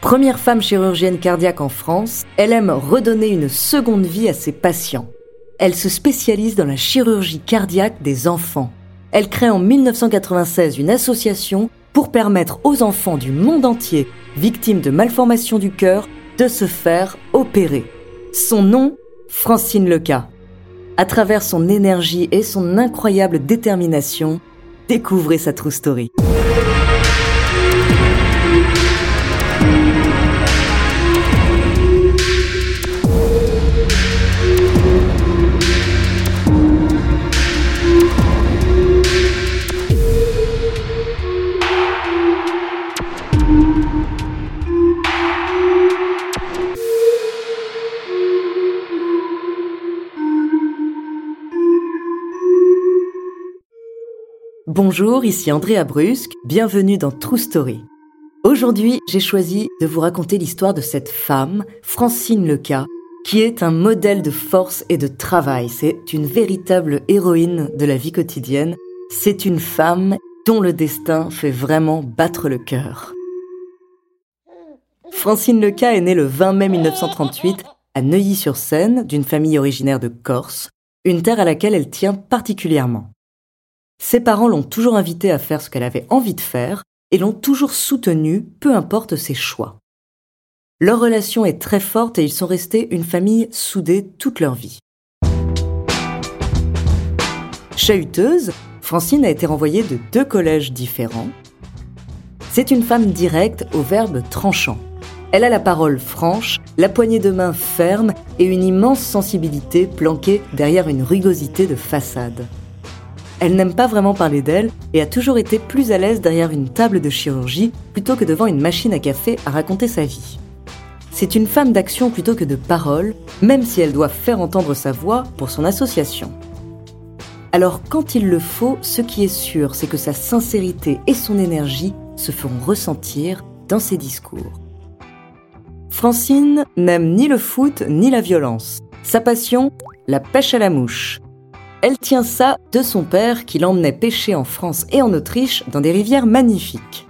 Première femme chirurgienne cardiaque en France, elle aime redonner une seconde vie à ses patients. Elle se spécialise dans la chirurgie cardiaque des enfants. Elle crée en 1996 une association pour permettre aux enfants du monde entier victimes de malformations du cœur de se faire opérer. Son nom, Francine Leca. À travers son énergie et son incroyable détermination, découvrez sa true story. Bonjour, ici Andrea Brusque, bienvenue dans True Story. Aujourd'hui, j'ai choisi de vous raconter l'histoire de cette femme, Francine Leca, qui est un modèle de force et de travail. C'est une véritable héroïne de la vie quotidienne. C'est une femme dont le destin fait vraiment battre le cœur. Francine Leca est née le 20 mai 1938 à Neuilly-sur-Seine d'une famille originaire de Corse, une terre à laquelle elle tient particulièrement. Ses parents l'ont toujours invitée à faire ce qu'elle avait envie de faire et l'ont toujours soutenue, peu importe ses choix. Leur relation est très forte et ils sont restés une famille soudée toute leur vie. Chahuteuse, Francine a été renvoyée de deux collèges différents. C'est une femme directe au verbe tranchant. Elle a la parole franche, la poignée de main ferme et une immense sensibilité planquée derrière une rugosité de façade. Elle n'aime pas vraiment parler d'elle et a toujours été plus à l'aise derrière une table de chirurgie plutôt que devant une machine à café à raconter sa vie. C'est une femme d'action plutôt que de parole, même si elle doit faire entendre sa voix pour son association. Alors quand il le faut, ce qui est sûr, c'est que sa sincérité et son énergie se feront ressentir dans ses discours. Francine n'aime ni le foot ni la violence. Sa passion, la pêche à la mouche. Elle tient ça de son père qui l'emmenait pêcher en France et en Autriche dans des rivières magnifiques.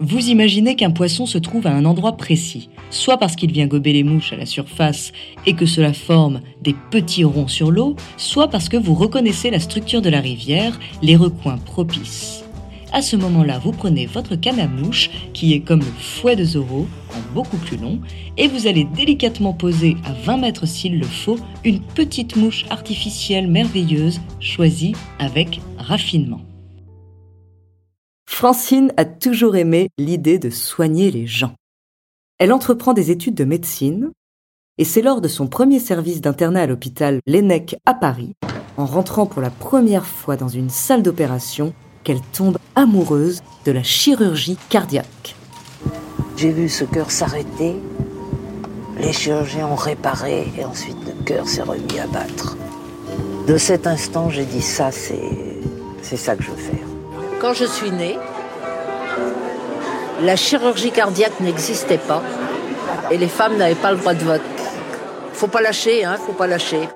Vous imaginez qu'un poisson se trouve à un endroit précis, soit parce qu'il vient gober les mouches à la surface et que cela forme des petits ronds sur l'eau, soit parce que vous reconnaissez la structure de la rivière, les recoins propices. À ce moment-là, vous prenez votre canne à mouche, qui est comme le fouet de Zorro, en beaucoup plus long, et vous allez délicatement poser à 20 mètres s'il le faut une petite mouche artificielle merveilleuse, choisie avec raffinement. Francine a toujours aimé l'idée de soigner les gens. Elle entreprend des études de médecine, et c'est lors de son premier service d'internat à l'hôpital Lennec à Paris, en rentrant pour la première fois dans une salle d'opération, qu'elle tombe amoureuse de la chirurgie cardiaque. J'ai vu ce cœur s'arrêter, les chirurgiens ont réparé et ensuite le cœur s'est remis à battre. De cet instant, j'ai dit ça, c'est, c'est ça que je veux faire. Quand je suis née, la chirurgie cardiaque n'existait pas et les femmes n'avaient pas le droit de vote. Faut pas lâcher, hein, faut pas lâcher.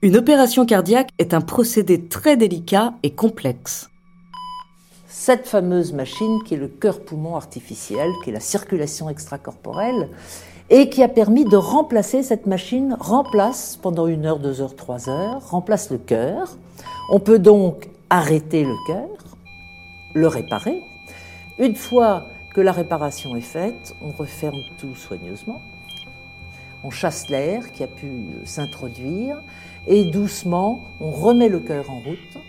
Une opération cardiaque est un procédé très délicat et complexe. Cette fameuse machine qui est le cœur-poumon artificiel, qui est la circulation extracorporelle, et qui a permis de remplacer cette machine, remplace pendant une heure, deux heures, trois heures, remplace le cœur. On peut donc arrêter le cœur, le réparer. Une fois que la réparation est faite, on referme tout soigneusement. On chasse l'air qui a pu s'introduire et doucement, on remet le cœur en route.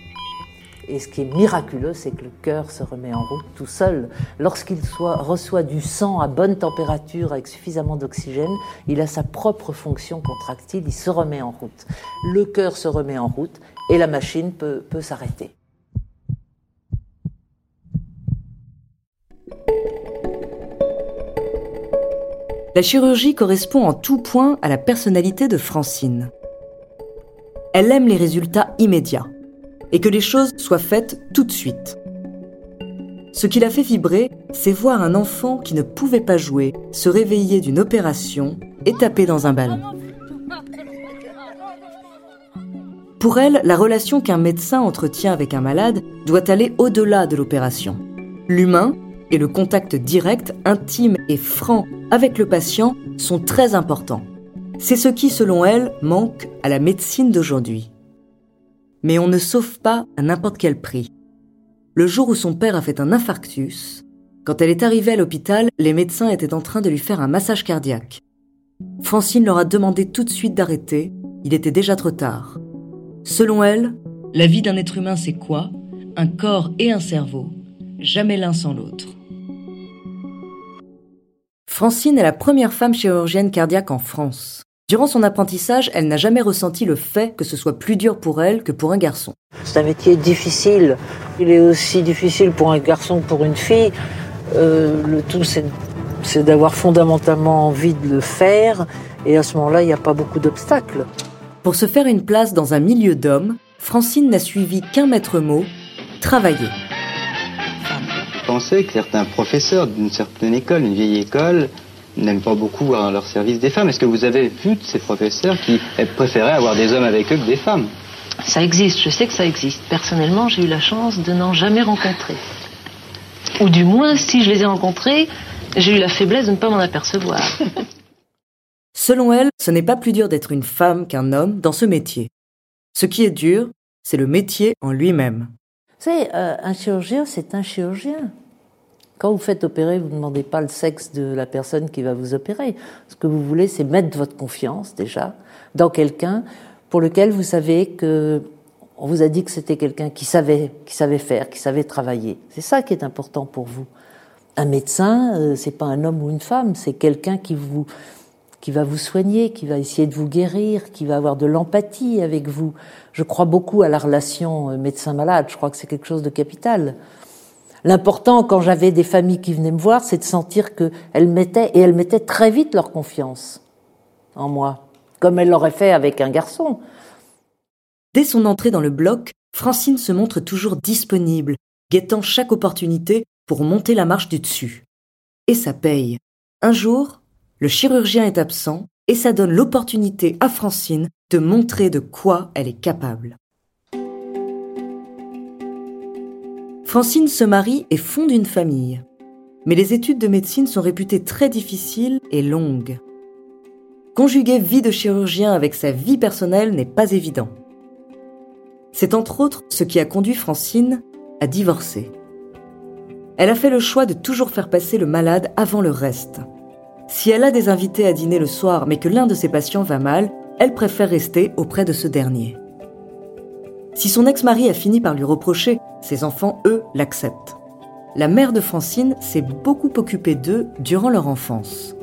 Et ce qui est miraculeux, c'est que le cœur se remet en route tout seul. Lorsqu'il reçoit du sang à bonne température avec suffisamment d'oxygène, il a sa propre fonction contractile, il se remet en route. Le cœur se remet en route et la machine peut, peut s'arrêter. La chirurgie correspond en tout point à la personnalité de Francine. Elle aime les résultats immédiats et que les choses soient faites tout de suite. Ce qui l'a fait vibrer, c'est voir un enfant qui ne pouvait pas jouer se réveiller d'une opération et taper dans un ballon. Pour elle, la relation qu'un médecin entretient avec un malade doit aller au-delà de l'opération. L'humain et le contact direct, intime et franc avec le patient sont très importants. C'est ce qui, selon elle, manque à la médecine d'aujourd'hui. Mais on ne sauve pas à n'importe quel prix. Le jour où son père a fait un infarctus, quand elle est arrivée à l'hôpital, les médecins étaient en train de lui faire un massage cardiaque. Francine leur a demandé tout de suite d'arrêter, il était déjà trop tard. Selon elle, la vie d'un être humain c'est quoi? Un corps et un cerveau, jamais l'un sans l'autre. Francine est la première femme chirurgienne cardiaque en France. Durant son apprentissage, elle n'a jamais ressenti le fait que ce soit plus dur pour elle que pour un garçon. C'est un métier difficile. Il est aussi difficile pour un garçon que pour une fille. Euh, le tout, c'est d'avoir fondamentalement envie de le faire. Et à ce moment-là, il n'y a pas beaucoup d'obstacles. Pour se faire une place dans un milieu d'hommes, Francine n'a suivi qu'un maître mot, travailler. Pensez que certains professeurs d'une certaine école, une vieille école, n'aiment pas beaucoup voir leur service des femmes. Est-ce que vous avez vu de ces professeurs qui préféraient avoir des hommes avec eux que des femmes? Ça existe, je sais que ça existe. Personnellement, j'ai eu la chance de n'en jamais rencontrer. Ou du moins, si je les ai rencontrés, j'ai eu la faiblesse de ne pas m'en apercevoir. Selon elle, ce n'est pas plus dur d'être une femme qu'un homme dans ce métier. Ce qui est dur, c'est le métier en lui-même. Savez, euh, un chirurgien, c'est un chirurgien. Quand vous faites opérer, vous ne demandez pas le sexe de la personne qui va vous opérer. Ce que vous voulez, c'est mettre votre confiance déjà dans quelqu'un pour lequel vous savez que on vous a dit que c'était quelqu'un qui savait, qui savait faire, qui savait travailler. C'est ça qui est important pour vous. Un médecin, euh, c'est pas un homme ou une femme, c'est quelqu'un qui vous qui va vous soigner, qui va essayer de vous guérir, qui va avoir de l'empathie avec vous. Je crois beaucoup à la relation euh, médecin-malade. Je crois que c'est quelque chose de capital. L'important, quand j'avais des familles qui venaient me voir, c'est de sentir qu'elles mettaient, et elles mettaient très vite leur confiance en moi, comme elles l'auraient fait avec un garçon. Dès son entrée dans le bloc, Francine se montre toujours disponible, guettant chaque opportunité pour monter la marche du dessus. Et ça paye. Un jour, le chirurgien est absent et ça donne l'opportunité à Francine de montrer de quoi elle est capable. Francine se marie et fonde une famille. Mais les études de médecine sont réputées très difficiles et longues. Conjuguer vie de chirurgien avec sa vie personnelle n'est pas évident. C'est entre autres ce qui a conduit Francine à divorcer. Elle a fait le choix de toujours faire passer le malade avant le reste. Si elle a des invités à dîner le soir mais que l'un de ses patients va mal, elle préfère rester auprès de ce dernier. Si son ex-mari a fini par lui reprocher, ses enfants, eux, l'acceptent. La mère de Francine s'est beaucoup occupée d'eux durant leur enfance.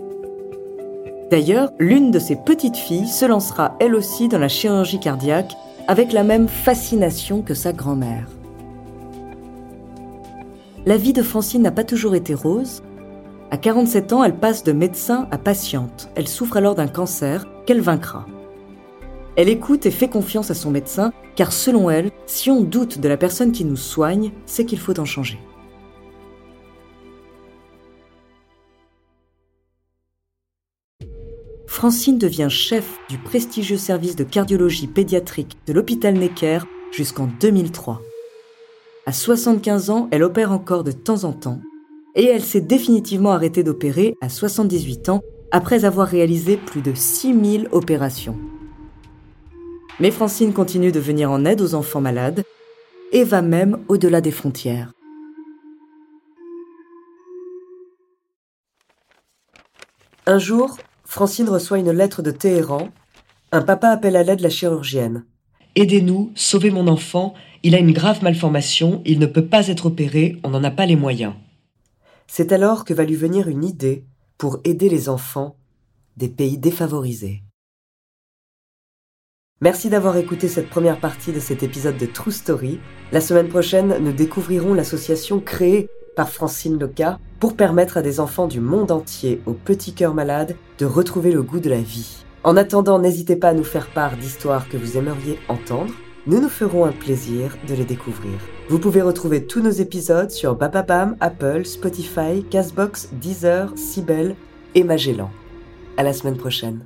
D'ailleurs, l'une de ses petites filles se lancera elle aussi dans la chirurgie cardiaque avec la même fascination que sa grand-mère. La vie de Francine n'a pas toujours été rose. À 47 ans, elle passe de médecin à patiente. Elle souffre alors d'un cancer qu'elle vaincra. Elle écoute et fait confiance à son médecin, car selon elle, si on doute de la personne qui nous soigne, c'est qu'il faut en changer. Francine devient chef du prestigieux service de cardiologie pédiatrique de l'hôpital Necker jusqu'en 2003. À 75 ans, elle opère encore de temps en temps et elle s'est définitivement arrêtée d'opérer à 78 ans après avoir réalisé plus de 6000 opérations. Mais Francine continue de venir en aide aux enfants malades et va même au-delà des frontières. Un jour, Francine reçoit une lettre de Téhéran. Un papa appelle à l'aide la chirurgienne. Aidez-nous, sauvez mon enfant, il a une grave malformation, il ne peut pas être opéré, on n'en a pas les moyens. C'est alors que va lui venir une idée pour aider les enfants des pays défavorisés. Merci d'avoir écouté cette première partie de cet épisode de True Story. La semaine prochaine, nous découvrirons l'association créée par Francine Loca pour permettre à des enfants du monde entier aux petits cœurs malades de retrouver le goût de la vie. En attendant, n'hésitez pas à nous faire part d'histoires que vous aimeriez entendre. Nous nous ferons un plaisir de les découvrir. Vous pouvez retrouver tous nos épisodes sur Bababam, Apple, Spotify, Castbox, Deezer, Sibel et Magellan. À la semaine prochaine.